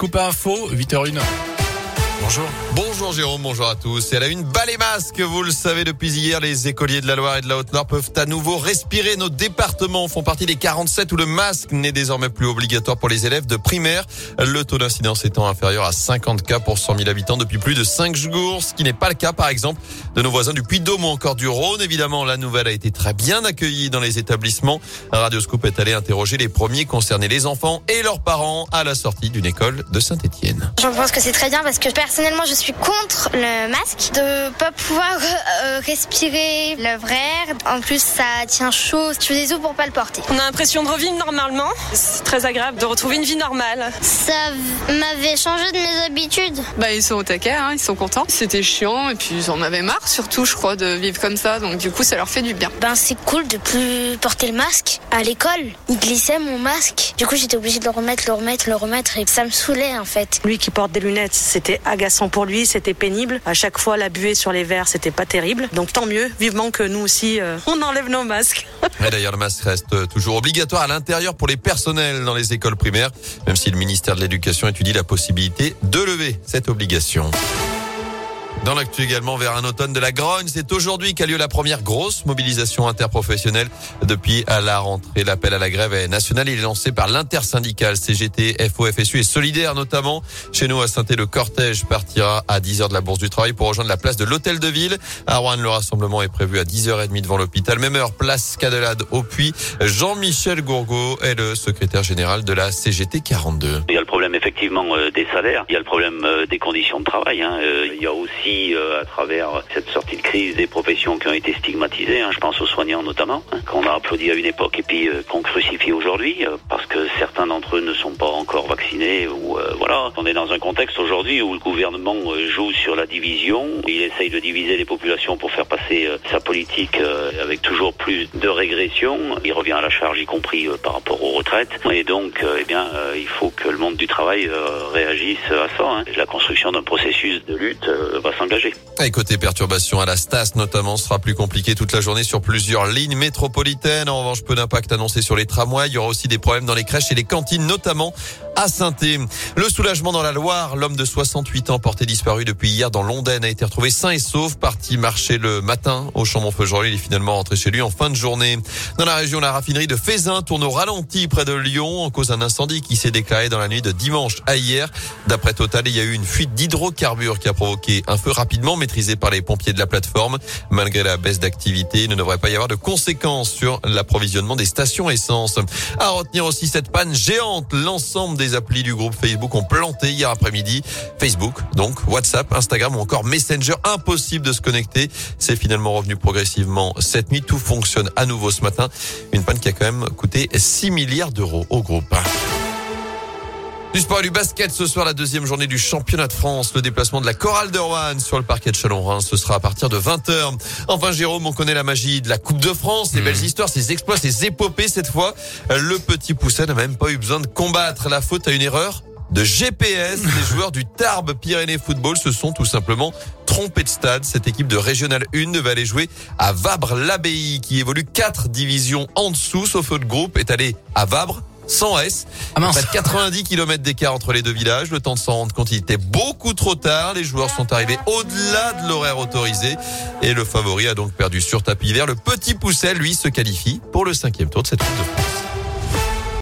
Coupe info, 8h01. Bonjour. Bonjour Jérôme, bonjour à tous. Et à la une, bas les masques. Vous le savez, depuis hier, les écoliers de la Loire et de la Haute-Loire peuvent à nouveau respirer. Nos départements font partie des 47 où le masque n'est désormais plus obligatoire pour les élèves de primaire. Le taux d'incidence étant inférieur à 50 cas pour 100 000 habitants depuis plus de 5 jours, ce qui n'est pas le cas, par exemple, de nos voisins du Puy-de-Dôme ou encore du Rhône. Évidemment, la nouvelle a été très bien accueillie dans les établissements. Radio Scoop est allé interroger les premiers concernés, les enfants et leurs parents, à la sortie d'une école de Saint-Étienne. Je pense que c'est très bien parce que personnellement, je suis contre le masque, de pas pouvoir euh, respirer le vrai air. En plus, ça tient chaud. Je fais des os pour pas le porter. On a l'impression de revivre normalement. C'est très agréable de retrouver une vie normale. Ça m'avait changé de mes habitudes. Bah, ils sont au taquet, hein, ils sont contents. C'était chiant et puis ils en avaient marre, surtout, je crois, de vivre comme ça. Donc, du coup, ça leur fait du bien. Ben, c'est cool de plus porter le masque. À l'école, il glissait mon masque. Du coup, j'étais obligée de le remettre, le remettre, le remettre et ça me saoulait en fait. Lui qui porte des lunettes, c'était agaçant pour lui, c'était pénible. À chaque fois, la buée sur les verres, c'était pas terrible. Donc tant mieux, vivement que nous aussi, euh, on enlève nos masques. Et d'ailleurs, le masque reste toujours obligatoire à l'intérieur pour les personnels dans les écoles primaires, même si le ministère de l'Éducation étudie la possibilité de lever cette obligation. Dans l'actu également, vers un automne de la grogne, c'est aujourd'hui qu'a lieu la première grosse mobilisation interprofessionnelle depuis à la rentrée. L'appel à la grève est national. Il est lancé par l'intersyndicale CGT, FO, FSU et Solidaire notamment. Chez nous à saint le cortège partira à 10h de la Bourse du Travail pour rejoindre la place de l'Hôtel de Ville. À Rouen, le rassemblement est prévu à 10h30 devant l'hôpital. Même heure, place Cadelade au Puy. Jean-Michel Gourgaud est le secrétaire général de la CGT 42. Il y a le problème effectivement euh, des salaires, il y a le problème euh, des conditions de travail. Hein. Euh, Il y a aussi euh, à travers cette sortie de crise des professions qui ont été stigmatisées. hein. Je pense aux soignants notamment, hein, qu'on a applaudi à une époque et puis euh, qu'on crucifie aujourd'hui euh, parce que certains d'entre eux ne sont pas encore vaccinés ou voilà. On est dans un contexte aujourd'hui où le gouvernement joue sur la division. Il essaye de diviser les populations pour faire passer sa politique avec toujours plus de régression. Il revient à la charge, y compris par rapport aux retraites. Et donc, eh bien, il faut que monde du travail euh, réagisse à ça. hein. La construction d'un processus de lutte euh, va s'engager. Et côté perturbation à la Stas notamment sera plus compliqué toute la journée sur plusieurs lignes métropolitaines. En revanche, peu d'impact annoncé sur les tramways. Il y aura aussi des problèmes dans les crèches et les cantines, notamment à saint Le soulagement dans la Loire. L'homme de 68 ans porté disparu depuis hier dans l'Ondaine a été retrouvé sain et sauf, parti marcher le matin au Chambon-Feugerolles. Il est finalement rentré chez lui en fin de journée. Dans la région, la raffinerie de Fézin tourne au ralenti près de Lyon en cause d'un incendie qui s'est déclaré dans la nuit de dimanche à hier. D'après Total, il y a eu une fuite d'hydrocarbures qui a provoqué un feu rapidement maîtrisé par les pompiers de la plateforme. Malgré la baisse d'activité, il ne devrait pas y avoir de conséquences sur l'approvisionnement des stations essence. À retenir aussi cette panne géante. L'ensemble des applis du groupe Facebook ont planté hier après-midi. Facebook, donc WhatsApp, Instagram ou encore Messenger. Impossible de se connecter. C'est finalement revenu progressivement cette nuit. Tout fonctionne à nouveau ce matin. Une panne qui a quand même coûté 6 milliards d'euros au groupe. Du sport et du basket ce soir, la deuxième journée du championnat de France. Le déplacement de la chorale de Rouen sur le parquet de Chalon-Reims, ce sera à partir de 20h. Enfin, Jérôme, on connaît la magie de la Coupe de France, les belles histoires, ses exploits, ses épopées cette fois. Le petit Pousset n'a même pas eu besoin de combattre la faute à une erreur de GPS. Les joueurs du Tarbes Pyrénées Football se sont tout simplement trompés de stade. Cette équipe de Régional 1 devait aller jouer à Vabre-l'Abbaye, qui évolue quatre divisions en dessous, sauf le groupe est allé à Vabre sans S. Ah mince. Près de 90 km d'écart entre les deux villages. Le temps de s'en rendre compte, il était beaucoup trop tard. Les joueurs sont arrivés au-delà de l'horaire autorisé. Et le favori a donc perdu sur tapis vert. Le petit Pousset, lui, se qualifie pour le cinquième tour de cette Coupe de France.